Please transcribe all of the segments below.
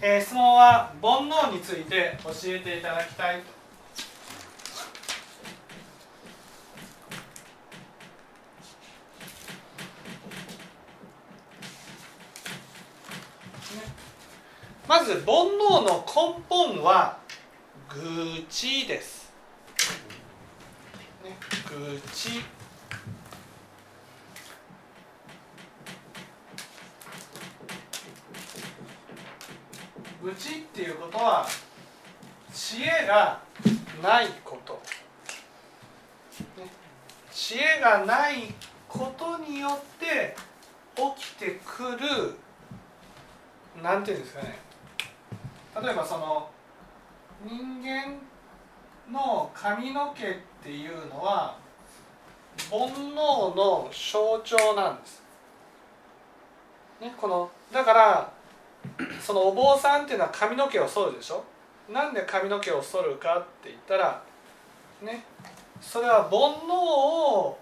えー、質問は煩悩について教えていただきたいまず煩悩の根本は愚痴です。ね、愚痴。愚痴っていうことは知恵がないこと、ね、知恵がないことによって起きてくる。なんていうんですかね。例えばその人間の髪の毛っていうのは煩悩の象徴なんです。ね、このだからそのお坊さんっていうのは髪の毛を剃るでしょ？なんで髪の毛を剃るかって言ったらねそれは煩悩を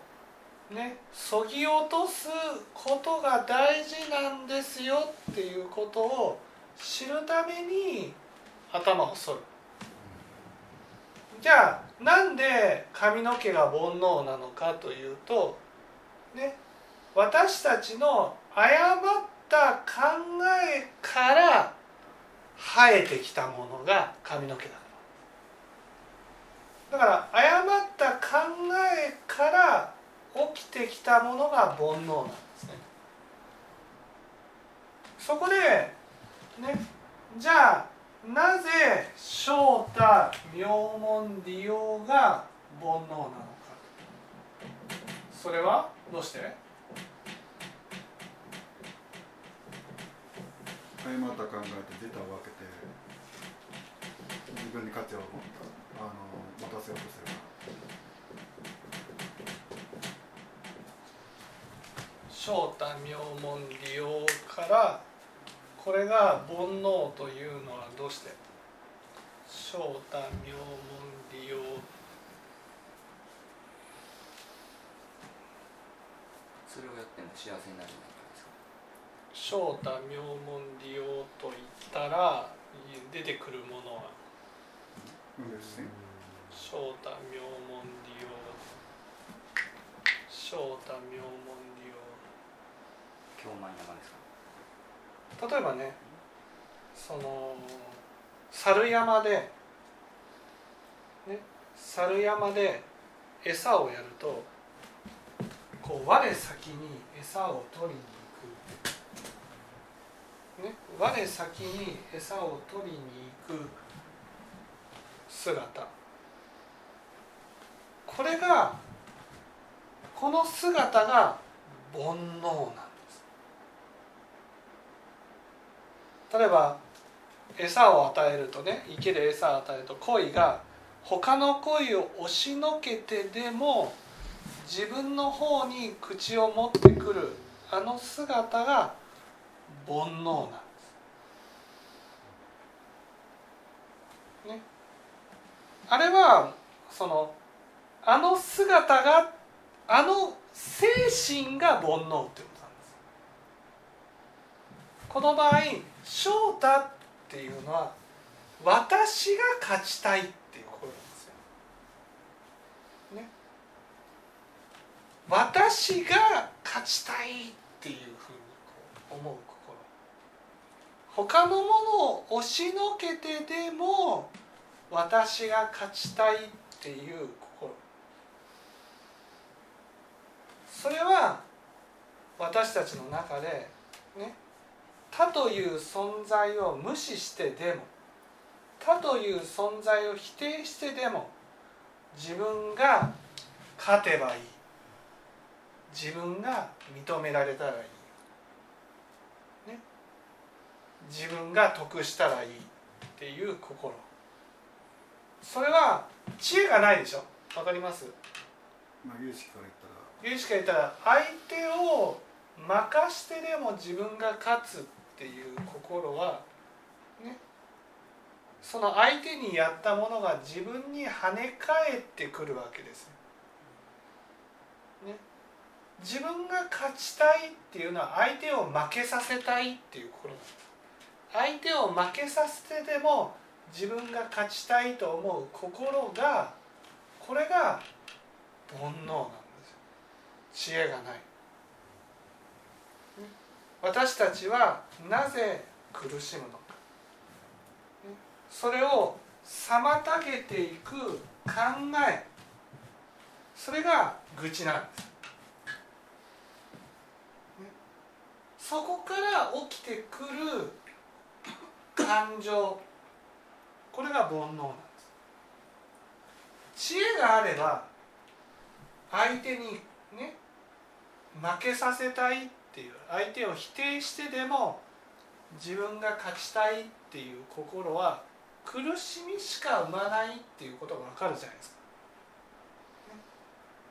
ねそぎ落とすことが大事なんですよっていうことを知るために頭を剃る。じゃあなんで髪の毛が煩悩なのかというとね私たちの誤った考えから生えてきたものが髪の毛だだから誤った考えから起きてきたものが煩悩なんですね。そこでねじゃあなぜ正太名門利用が煩悩なのか。それはどうして？誤った考えて出たわけで自分に価値を持ったあの持たせようとする正太名門利用からこれが煩悩というのはどうして？正太名門利用。それをやっても幸せになるんですか正太名門利用といったら出てくるものは。正太名門利用。正太名門利用。例えばねその猿山で、ね、猿山で餌をやるとこう我先に餌を取りにね、我先に餌を取りに行く姿。これがこの姿が煩悩なんです。例えば餌を与えるとね池で餌を与えると鯉が他の鯉を押しのけてでも自分の方に口を持ってくるあの姿が煩悩なんです。ね、あれはそのあの姿があの精神が煩悩ってことなんです。この場合翔太っていうのは私が勝ちたいっていう心なんですよ。ね。私が勝ちたいっていうふうに思う。他のものを押しのけてでも私が勝ちたいっていう心。それは私たちの中でね他という存在を無視してでも他という存在を否定してでも自分が勝てばいい自分が認められたらいい、ね、自分が得したらいいっていう心。それは知恵がないでしょ。わかります。まあ有識から言ったら。有識から言ったら相手を任してでも自分が勝つっていう心はね。その相手にやったものが自分に跳ね返ってくるわけですね。自分が勝ちたいっていうのは相手を負けさせたいっていう心なんです。相手を負けさせてでも自分が勝ちたいと思う心がこれが煩悩なんですよ。知恵がない。私たちはなぜ苦しむのか。それを妨げていく考え。それが愚痴なんです。そこから起きてくる感情。これが煩悩なんです。知恵があれば相手にね負けさせたいっていう相手を否定してでも自分が勝ちたいっていう心は苦しみしか生まないっていうことが分かるじゃないですか。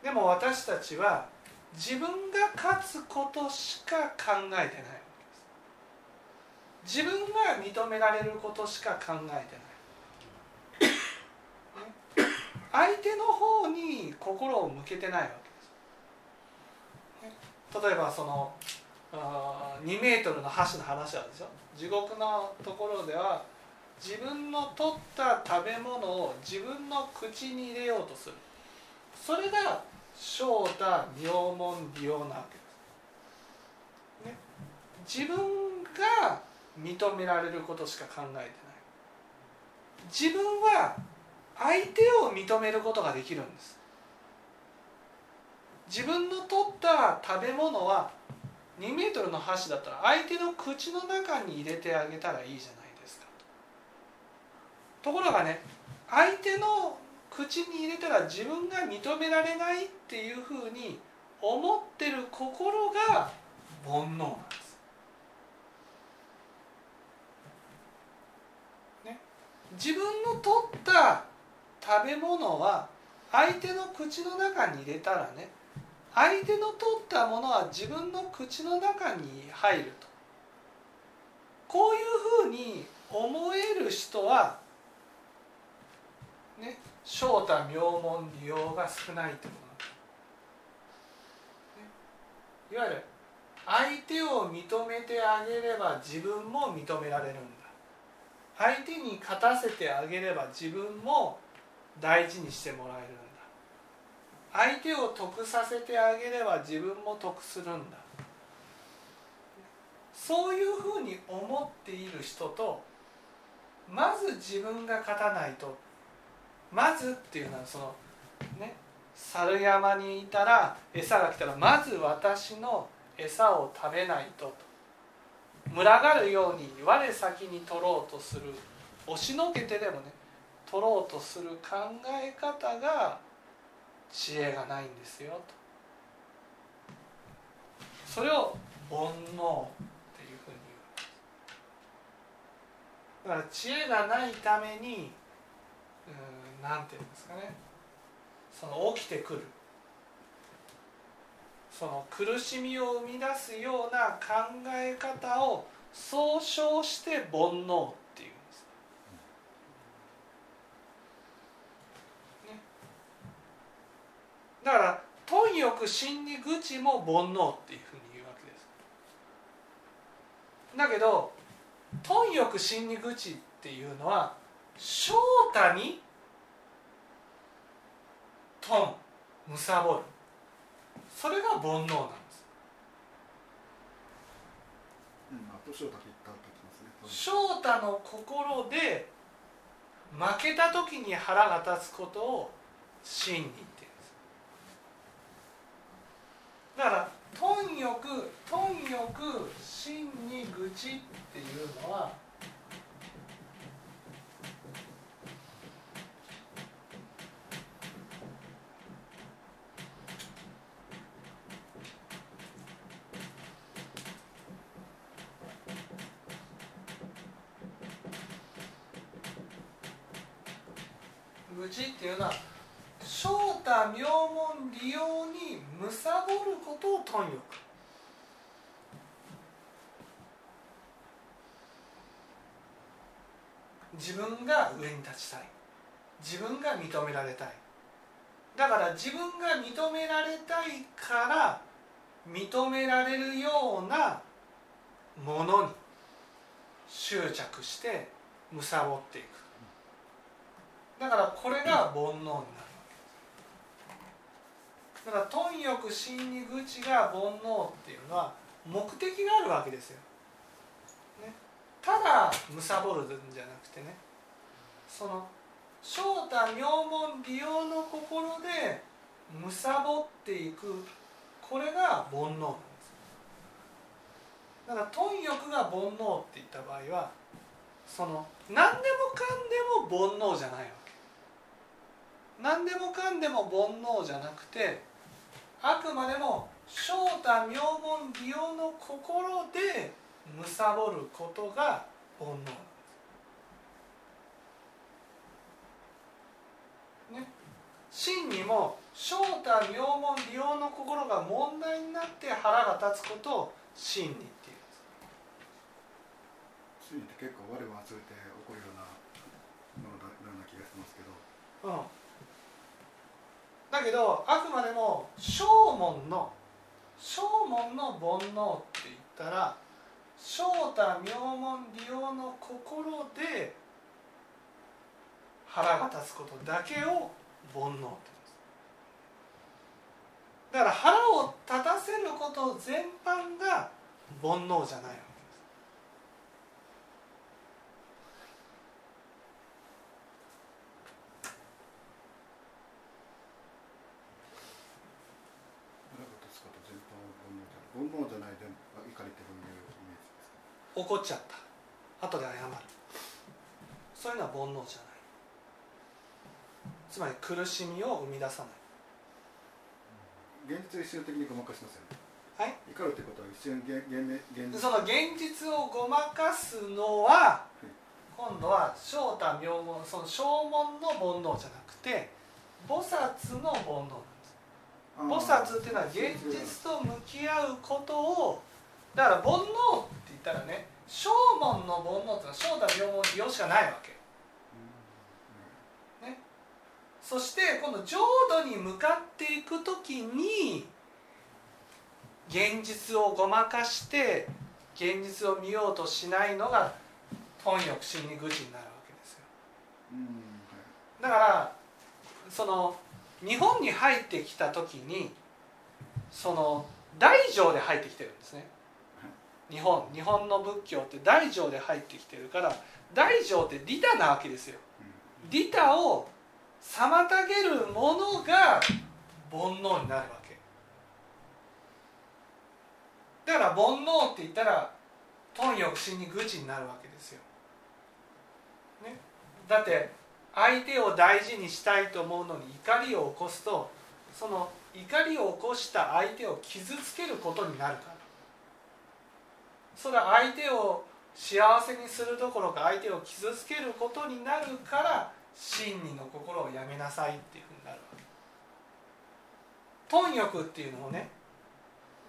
でも私たちは自分が勝つことしか考えてない。自分が認められることしか考えてない。相手の方に心を向けてないわけです例えばそのあ2メートルの箸の話はでしょ。地獄のところでは自分の取った食べ物を自分の口に入れようとする。それが正太名門利用なわけです、ね、自分が認められることしか考えてない。自分は相手を認めることができるんです。自分の取った食べ物は2メートルの箸だったら相手の口の中に入れてあげたらいいじゃないですか。ところがね相手の口に入れたら自分が認められないっていうふうに思ってる心が煩悩なんです。ね、自分の取った食べ物は相手の口の中に入れたらね相手の取ったものは自分の口の中に入ると。こういうふうに思える人はね正太名門利用が少ないということね、いわゆる相手を認めてあげれば自分も認められるんだ。相手に勝たせてあげれば自分も大事にしてもらえるんだ。相手を得させてあげれば自分も得するんだ。そういうふうに思っている人とまず自分が勝たないとまずっていうのはそのね猿山にいたら餌が来たらまず私の餌を食べないとと。群がるように我先に取ろうとする。押しのけてでもね取ろうとする考え方が知恵がないんですよと。それを煩悩っていうふうに言うだから知恵がないためにうんなんていうんですかね。その起きてくる。その苦しみを生み出すような考え方を総称して煩悩っていうんです、ね、だから貪欲心に愚痴も煩悩っていうふうに言うわけです。だけど貪欲心に愚痴っていうのは正太にトンむさぼるそれが煩悩なんです。翔太の心で負けた時に腹が立つことを真に言ってるんですだから貪欲貪欲真に愚痴っていうのは愚痴っていうのは正太名門利用に貪ることを貪欲。自分が上に立ちたい。自分が認められたい。だから自分が認められたいから認められるようなものに執着して貪っていく。だからこれが煩悩になる。だから貪欲心に愚痴が煩悩っていうのは目的があるわけですよ、ね、ただ貪るんじゃなくてね。その正太妙門利用の心で貪っていくこれが煩悩なんです。だから貪欲が煩悩って言った場合はその何でもかんでも煩悩じゃないわけ。何でもかんでも煩悩じゃなくてあくまでも正太妙門利用の心で貪ることが煩悩。なんですね、真にも正太妙門利用の心が問題になって腹が立つことを真にっていう。んです真理って結構我を忘れて起こるようなものだような気がしますけど。うん、だけどあくまでも正門の正門の煩悩って言ったら正太妙門利用の心で腹が立つことだけを煩悩って言うんです。だから腹を立たせること全般が煩悩じゃないわけです腹が立つこと全般は煩悩じゃない煩悩じゃないで怒りってどういうイメージですか怒っちゃった。後で謝る。そういうのは煩悩じゃない。つまり苦しみを生み出さない。現実を一瞬的にごまかしますよね。はい？怒るってことは一瞬現現現。実その現実をごまかすのは今度は正太妙門その正門の煩悩じゃなくて菩薩の煩悩なんです。菩薩っていうのは現実と向き合うことをだから煩悩ったらね正門の煩悩っていうのは正太妙門利用しかないわけ。そしてこの浄土に向かっていく時に現実をごまかして現実を見ようとしないのが貪欲心に愚痴になるわけですよ。だからその日本に入ってきた時にその大乗で入ってきてるんですね日本日本の仏教って大乗で入ってきてるから大乗って利他なわけですよ。利他を妨げるものが煩悩になるわけ。だから煩悩って言ったら貪欲心に愚痴になるわけですよ、ね、だって相手を大事にしたいと思うのに怒りを起こすとその怒りを起こした相手を傷つけることになるからそれは相手を幸せにするどころか相手を傷つけることになるから真理の心をやめなさいっていうふうになるわけ。貪欲っていうのをね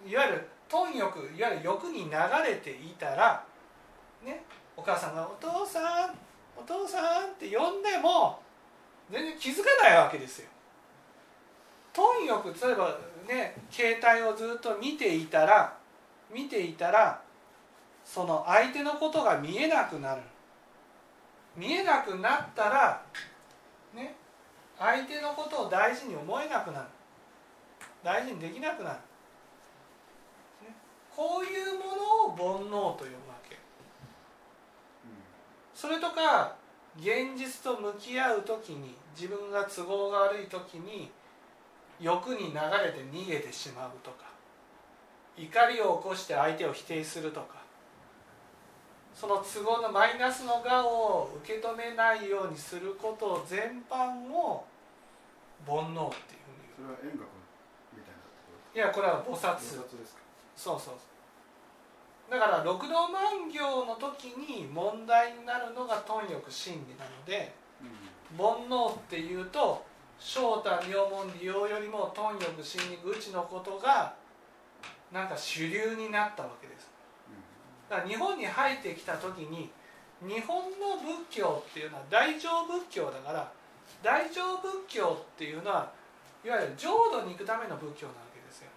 いわゆる貪欲いわゆる欲に流れていたらねお母さんが「お父さんお父さん」って呼んでも全然気づかないわけですよ。貪欲例えばね携帯をずっと見ていたら見ていたらその相手のことが見えなくなる。見えなくなったらね相手のことを大事に思えなくなる。大事にできなくなる、ね、こういうものを煩悩と呼ぶわけ。それとか現実と向き合う時に自分が都合が悪い時に欲に流れて逃げてしまうとか怒りを起こして相手を否定するとかその都合のマイナスの我を受け止めないようにすること全般を煩悩っていうふうにそれは円覚みたいないやこれは菩薩。菩薩ですか？そうそうだから六道万行の時に問題になるのが貪欲真理なのでうん。煩悩っていうと正太妙門利用よりも貪欲真理愚痴のことがなんか主流になったわけですだから日本に入ってきた時に日本の仏教っていうのは大乗仏教だから大乗仏教っていうのはいわゆる浄土に行くための仏教なわけですよ。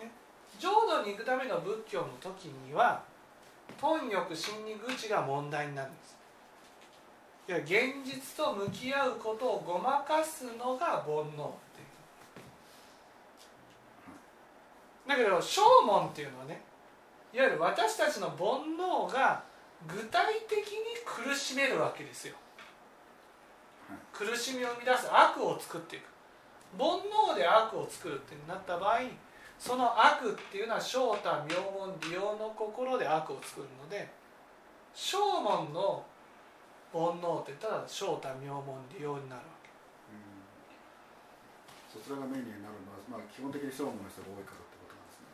ね、浄土に行くための仏教の時には貪欲心に愚痴が問題になるんです。いや現実と向き合うことをごまかすのが煩悩っていう。だけど正門っていうのはねいわゆる私たちの煩悩が具体的に苦しめるわけですよ。苦しみを生み出す悪を作っていく。煩悩で悪を作るってなった場合その悪っていうのは正太妙門利用の心で悪を作るので正門の煩悩ってたら正太妙門利用になるわけ。うん。そちらがメインになるのは、まあ、基本的に正門の人が多いからってことなんですね。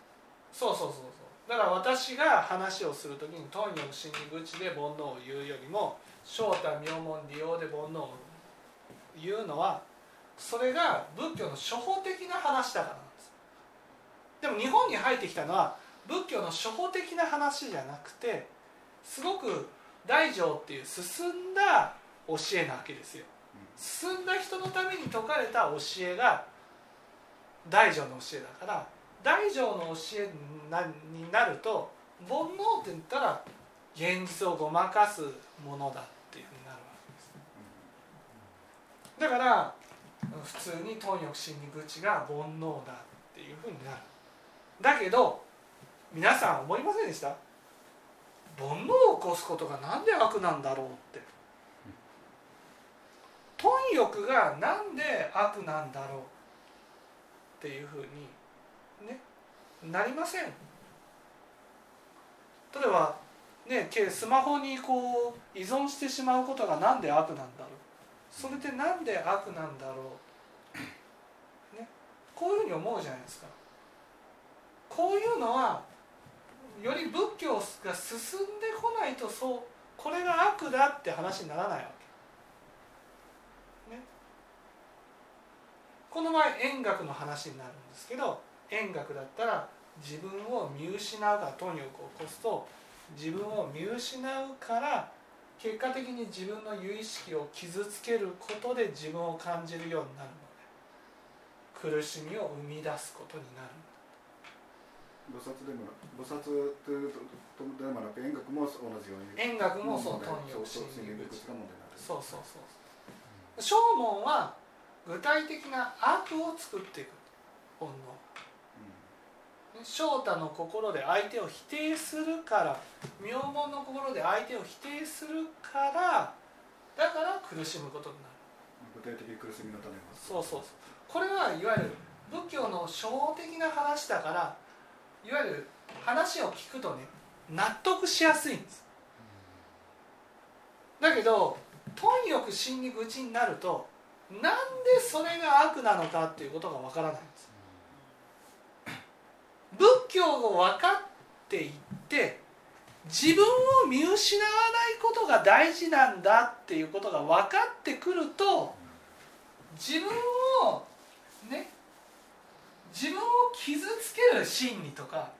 そうそうそうそうだから私が話をする時に貪欲心に愚痴で煩悩を言うよりも正太妙門利用で煩悩を言うのはそれが仏教の初歩的な話だからなんです。でも日本に入ってきたのは仏教の初歩的な話じゃなくてすごく大乗っていう進んだ教えなわけですよ。進んだ人のために説かれた教えが大乗の教えだから大乗の教え。なになると煩悩って言ったら現実をごまかすものだっていうふうになるわけです。だから普通に貪欲心に愚痴が煩悩だっていうふうになる。だけど皆さん思いませんでした？煩悩を起こすことがなんで悪なんだろうって。貪欲がなんで悪なんだろうっていうふうになりません。例えばねけスマホにこう依存してしまうことがなんで悪なんだろう。それってなんで悪なんだろう、ね、こういうふうに思うじゃないですか。こういうのはより仏教が進んでこないとそうこれが悪だって話にならないわけ、ね、この場合円楽の話になるんですけど円楽だったら自分を見失うから貪欲を起こすと自分を見失うから結果的に自分の有意識を傷つけることで自分を感じるようになるので苦しみを生み出すことになる菩薩で。も菩薩というとでもなく円楽も同じように円楽もそう貪欲そう心理愚痴心理愚痴が問題になってるそうそうそう正門は具体的な悪を作っていく煩悩正太の心で相手を否定するから妙門の心で相手を否定するからだから苦しむことになる。具体的に苦しみのそうそうそう。これはいわゆる仏教の初歩的な話だからいわゆる話を聞くとね納得しやすいんです。だけど貪欲心に愚痴になるとなんでそれが悪なのかっていうことがわからないんです仏教を分かっていって自分を見失わないことが大事なんだっていうことが分かってくると自分をね自分を傷つける心理とか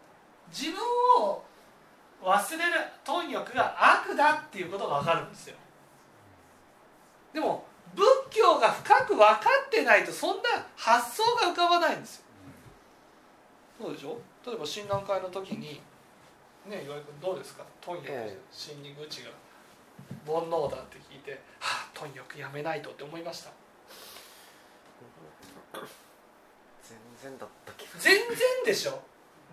自分を忘れる貪欲が悪だっていうことが分かるんですよ。でも仏教が深く分かってないとそんな発想が浮かばないんですよ。そうでしょ？例えば診断会の時にね岩井君どうですか？貪欲ええ。心理愚痴が煩悩だって聞いてはあ貪欲やめないとって思いました？全然だった気が全然でしょ？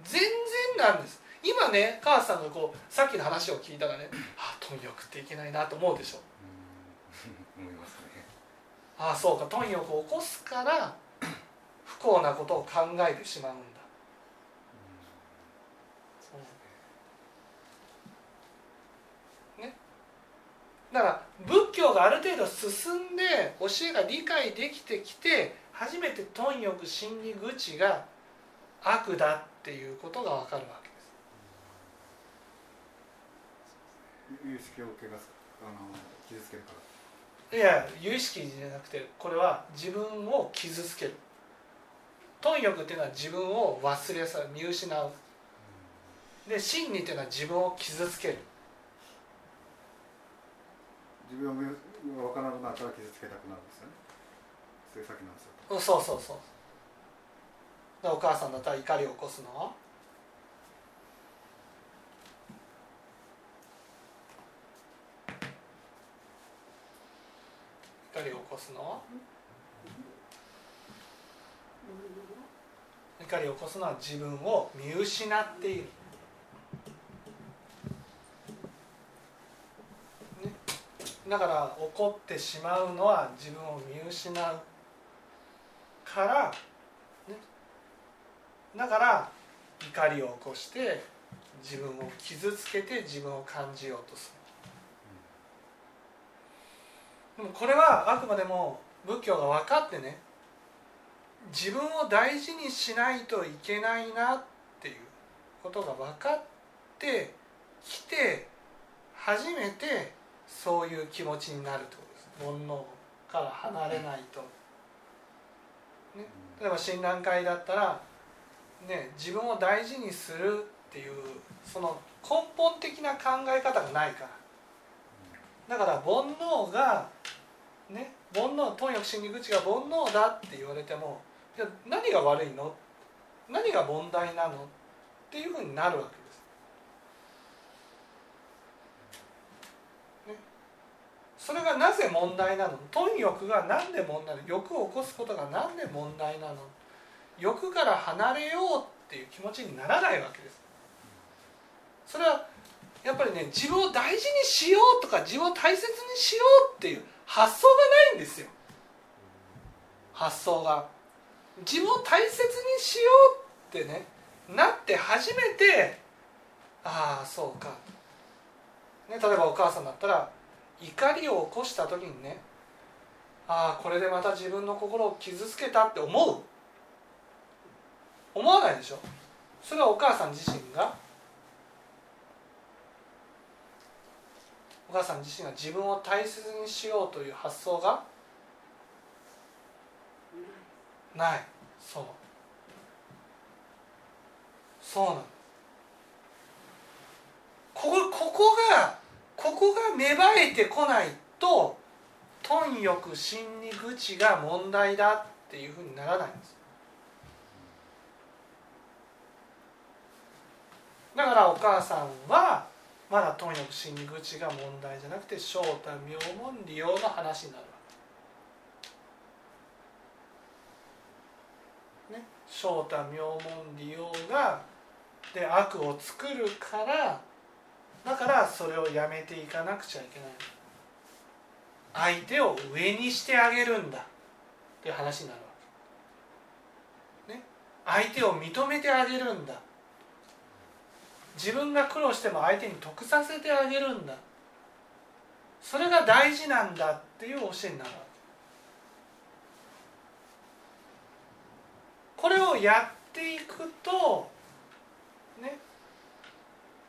全然なんです。今ね母さんがこうさっきの話を聞いたらねああ貪欲っていけないなと思うでしょ？思いますね。ああそうか。貪欲を起こすから不幸なことを考えてしまうんだねだからがある程度進んで教えが理解できてきて初めて貪欲心理愚痴が悪だっていうことが分かるわけです。いや有意識じゃなくてこれは自分を傷つける。貪欲っていうのは自分を忘れさ見失う。で真理っていうのは自分を傷つける自分を分からなくなったら傷つけたくなるんですよね。それなんですよそうそうそうでお母さんだったら怒りを起こすのは？怒りを起こすの怒りを起こすのは自分を見失っている。だから怒ってしまうのは自分を見失うから、ね、だから怒りを起こして自分を傷つけて自分を感じようとする。でもこれはあくまでも仏教が分かってね自分を大事にしないといけないなっていうことが分かってきて初めてそういう気持ちになるってことです煩悩から離れないと、ね、例えば親鸞会だったら、ね、自分を大事にするっていうその根本的な考え方がないから。だから煩悩がね煩悩貪欲心理口が煩悩だって言われてもじゃ何が悪いの？何が問題なの？っていうふうになるわけです。ね、それがなぜ問題なの？貪欲が何で問題なの？欲を起こすことが何で問題なの？欲から離れようっていう気持ちにならないわけです。それはやっぱりね自分を大事にしようとか自分を大切にしようっていう発想がないんですよ。発想が。自分を大切にしようってねなって初めてああそうか、ね、例えばお母さんだったら怒りを起こした時にねああこれでまた自分の心を傷つけたって思う。思わないでしょ？それはお母さん自身が。お母さん自身が自分を大切にしようという発想がない。そう。そうなんここここがここが芽生えてこないと貪欲心理口が問題だっていうふうにならないんですだからお母さんはまだ貪欲心理口が問題じゃなくて正太妙門利用の話になるわけ。ね、正太妙門利用がで悪を作るからだからそれをやめていかなくちゃいけない。相手を上にしてあげるんだ。っていう話になるわけ。ね、相手を認めてあげるんだ。自分が苦労しても相手に得させてあげるんだ。それが大事なんだっていう教えになるわけ。これをやっていくとね。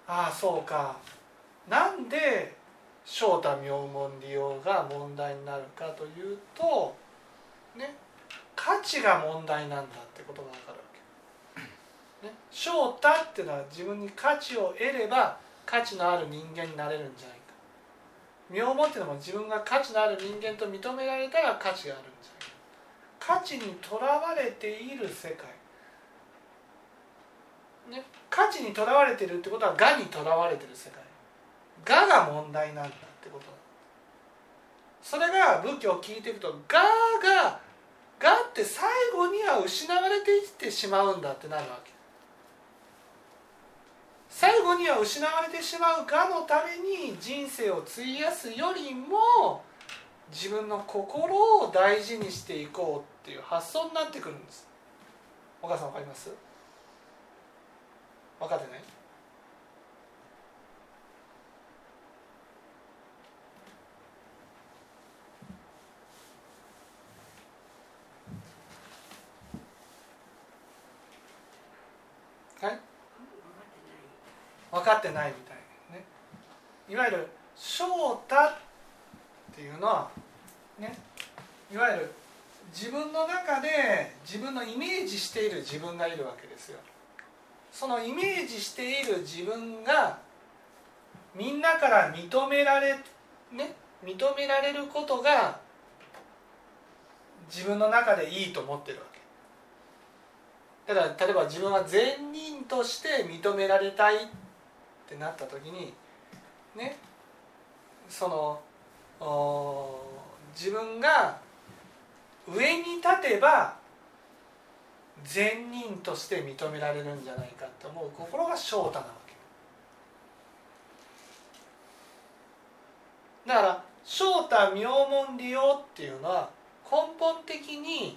ああそうか。なんで正太妙門利用が問題になるかというとね価値が問題なんだってことが分かるわけ。ね、正太っていうのは自分に価値を得れば価値のある人間になれるんじゃないか。妙門っていうのも自分が価値のある人間と認められたら価値があるんじゃないか。価値にとらわれている世界、ね、価値にとらわれてるってことは我にとらわれてる世界。我が問題なんだってことそれが仏教を聞いていくと我が我って最後には失われていってしまうんだってなるわけ。最後には失われてしまうがのために人生を費やすよりも自分の心を大事にしていこうっていう発想になってくるんです。お母さん分かります？分かってない？はい？分かってないみたいね。いわゆる正太っていうのはねいわゆる自分の中で自分のイメージしている自分がいるわけですよ。そのイメージしている自分がみんなから認められね認められることが自分の中でいいと思ってるわけ。だから例えば自分は善人として認められたいってなった時にねその自分が上に立てば善人として認められるんじゃないかと思う心が翔太なわけ。だから翔太名門利用っていうのは根本的に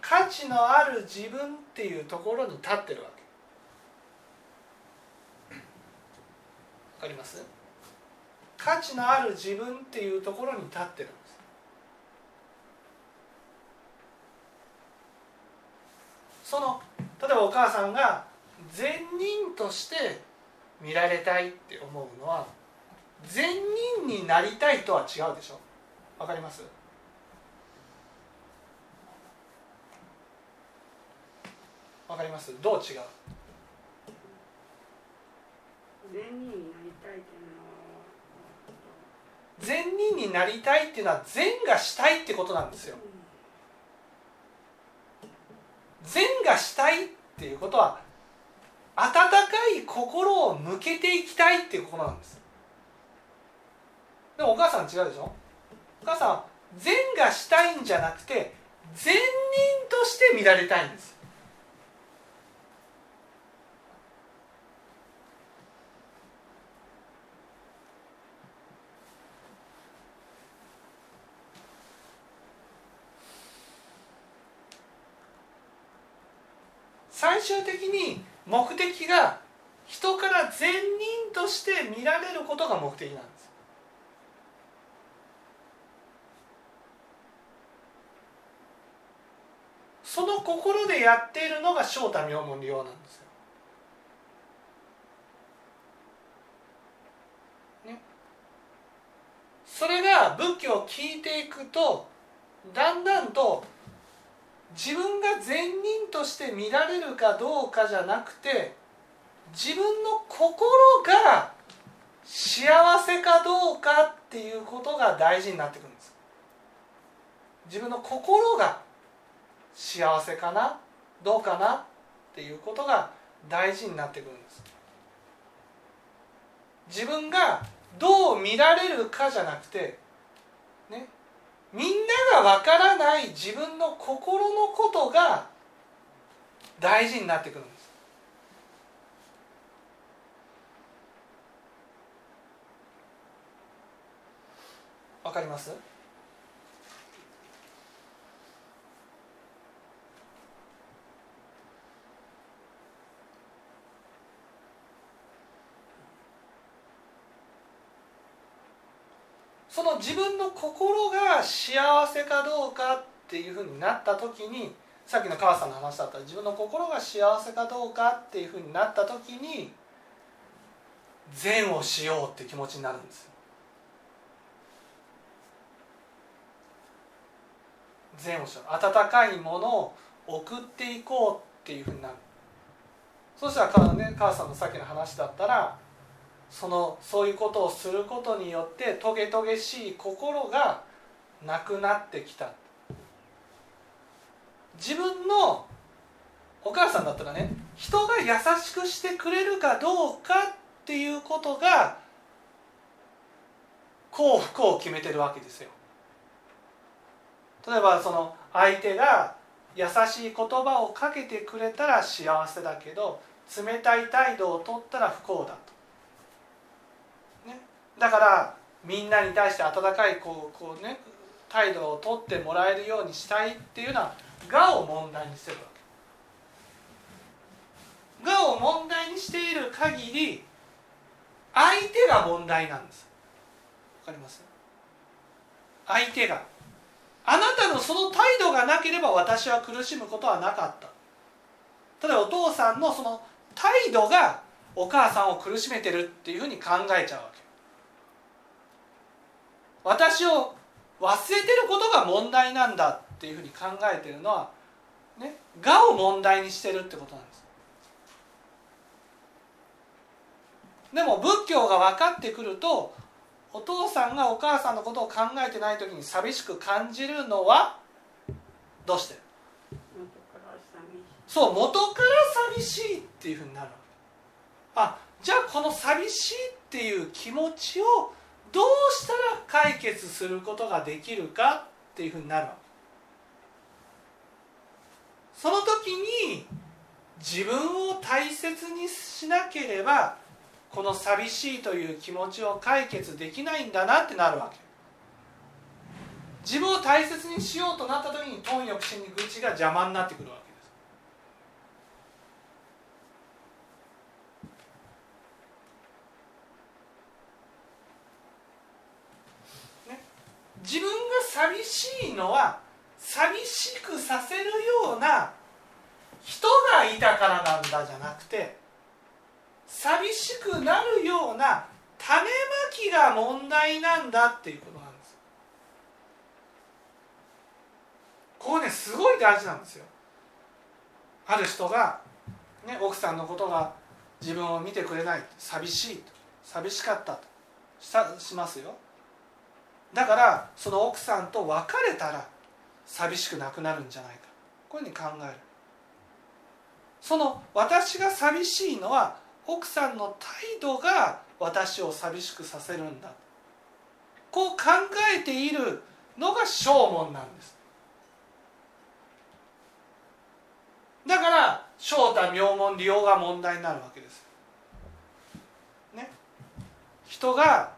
価値のある自分っていうところに立ってるわけ。わかります？価値のある自分っていうところに立ってる。その例えばお母さんが善人として見られたいって思うのは善人になりたいとは違うでしょ。わかります？わかります？どう違う？善人になりたいっていうのは善人になりたいっていうのは善がしたいってことなんですよ善がしたいっていうことは温かい心を向けていきたいっていうことなんです。でもお母さん違うでしょ？お母さん善がしたいんじゃなくて善人として見られたいんです最終的に目的が人から善人として見られることが目的なんですその心でやっているのが正太妙門利用なんですよ。ね、それが仏教を聞いていくとだんだんと自分が善人として見られるかどうかじゃなくて自分の心が幸せかどうかっていうことが大事になってくるんです。自分の心が幸せかなどうかなっていうことが大事になってくるんです。自分がどう見られるかじゃなくてみんながわからない自分の心のことが大事になってくるんです。わかります？その自分の心が幸せかどうかっていうふうになった時にさっきの母さんの話だったら自分の心が幸せかどうかっていうふうになった時に善をしようって気持ちになるんですよ。善をしよう温かいものを送っていこうっていうふうになるそしたら、ね、母さんのさっきの話だったらそのそういうことをすることによってトゲトゲしい心がなくなってきた。自分のお母さんだったらね人が優しくしてくれるかどうかっていうことが幸福を決めてるわけですよ。例えばその相手が優しい言葉をかけてくれたら幸せだけど冷たい態度を取ったら不幸だと。だからみんなに対して温かいこうこう、ね、態度をとってもらえるようにしたいっていうのは我を問題にしてるわけ我を問題にしている限り相手が問題なんです。わかります？相手があなたのその態度がなければ私は苦しむことはなかった。例えばお父さんのその態度がお母さんを苦しめてるっていうふうに考えちゃうわけ。私を忘れてることが問題なんだっていうふうに考えてるのはね我を問題にしてるってことなんです。でも仏教が分かってくるとお父さんがお母さんのことを考えてない時に寂しく感じるのはどうして？そう元から寂しいっていうふうになる。あじゃあこの寂しいっていう気持ちをどうしたら解決することができるかっていうふうになるわけ。その時に自分を大切にしなければこの寂しいという気持ちを解決できないんだなってなるわけ。自分を大切にしようとなった時に貪欲心に愚痴が邪魔になってくるわけですね自分が寂しいのは寂しくさせるような人がいたからなんだじゃなくて寂しくなるような種まきが問題なんだっていうことなんです。ここねすごい大事なんですよ。ある人が、ね、奥さんのことが自分を見てくれない寂しいと寂しかったとししますよ。だからその奥さんと別れたら寂しくなくなるんじゃないか。こういうふうに考える。その私が寂しいのは奥さんの態度が私を寂しくさせるんだ。こう考えているのが正門なんです。だから正太妙門利用が問題になるわけです。ね。人が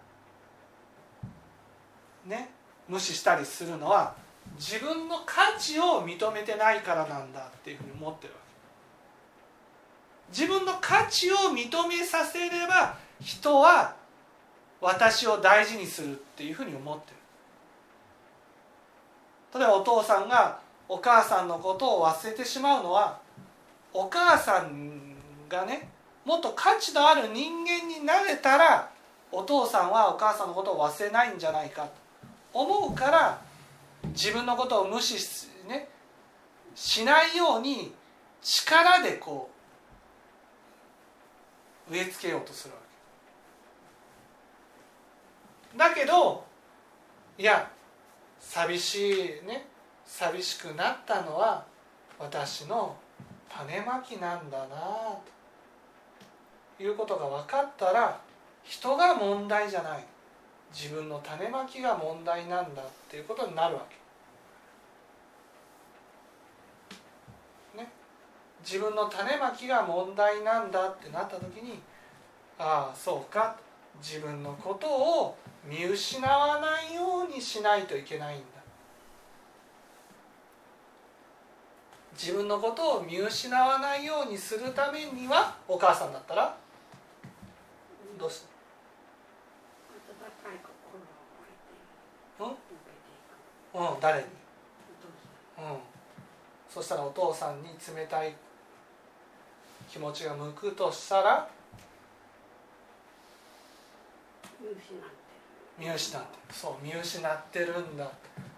無視したりするのは自分の価値を認めてないからなんだっていうふうに思ってるわけ。自分の価値を認めさせれば人は私を大事にするっていうふうに思ってる。例えばお父さんがお母さんのことを忘れてしまうのはお母さんがねもっと価値のある人間になれたらお父さんはお母さんのことを忘れないんじゃないか。と思うから自分のことを無視し,、ね、しないように力でこう植え付けようとするわけ。だけどいや寂しいね寂しくなったのは私の種まきなんだなということが分かったら人が問題じゃない。自分の種まきが問題なんだっていうことになるわけ。ね、自分の種まきが問題なんだってなった時にああそうか自分のことを見失わないようにしないといけないんだ。自分のことを見失わないようにするためにはお母さんだったらどうした温かい心を置いてうん誰に？うん。そしたらお父さんに冷たい気持ちが向くとしたら？見失って見失ってそう見失ってるんだ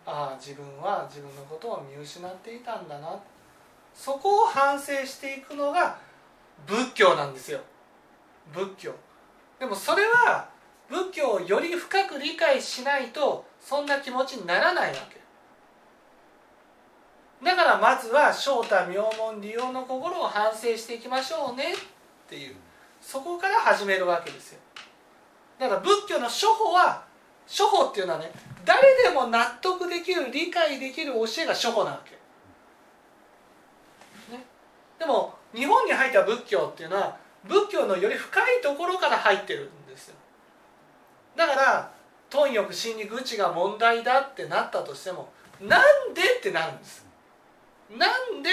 ああ自分は自分のことを見失っていたんだな。そこを反省していくのが仏教なんですよ。仏教。でもそれは仏教をより深く理解しないとそんな気持ちにならないわけ。だからまずは正太妙門利用の心を反省していきましょうね。っていう。そこから始めるわけですよ。だから仏教の処方は処方っていうのはね誰でも納得できる理解できる教えが処方なわけ、ね、でも日本に入った仏教っていうのは仏教のより深いところから入ってる。んだから貪欲心に愚痴が問題だってなったとしてもなんでってなるんです。なんで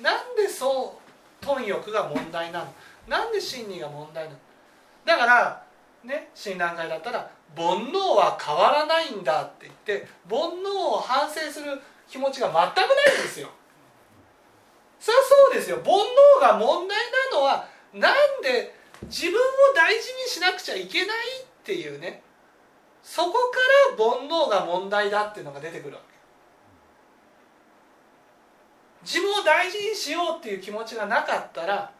なんでそう貪欲が問題なの？なんで真理が問題なの？だからね親鸞会だったら煩悩は変わらないんだって言って煩悩を反省する気持ちが全くないんですよ。そりゃそうですよ。煩悩が問題なのはなんで自分を大事にしなくちゃいけないっていうね。そこから煩悩が問題だっていうのが出てくるわけ。自分を大事にしようっていう気持ちがなかったら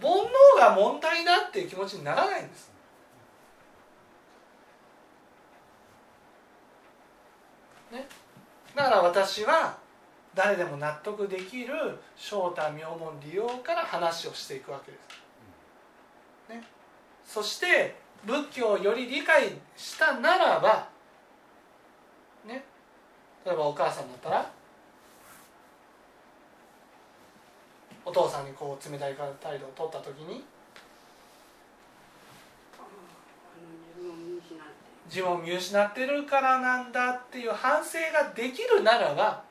煩悩が問題だっていう気持ちにならないんです。ね、だから私は誰でも納得できる正太妙門利用から話をしていくわけです。ね、そして仏教をより理解したならばね例えばお母さんだったらお父さんにこう冷たい態度を取った時に自分を見失ってるからなんだっていう反省ができるならば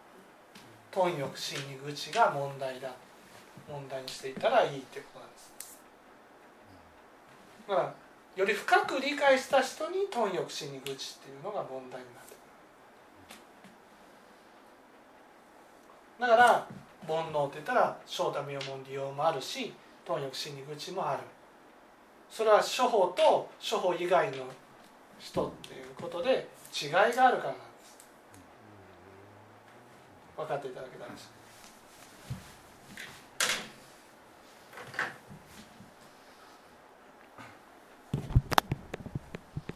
貪欲心に愚痴が問題だ問題にしていたらいいってことなんです。だからより深く理解した人に貪欲心に愚痴っていうのが問題になってくる。だから煩悩って言ったら正太妙門利用もあるし貪欲心に愚痴もある。それは処方と処方以外の人っていうことで違いがあるからなんです。分かっていただけたら。しい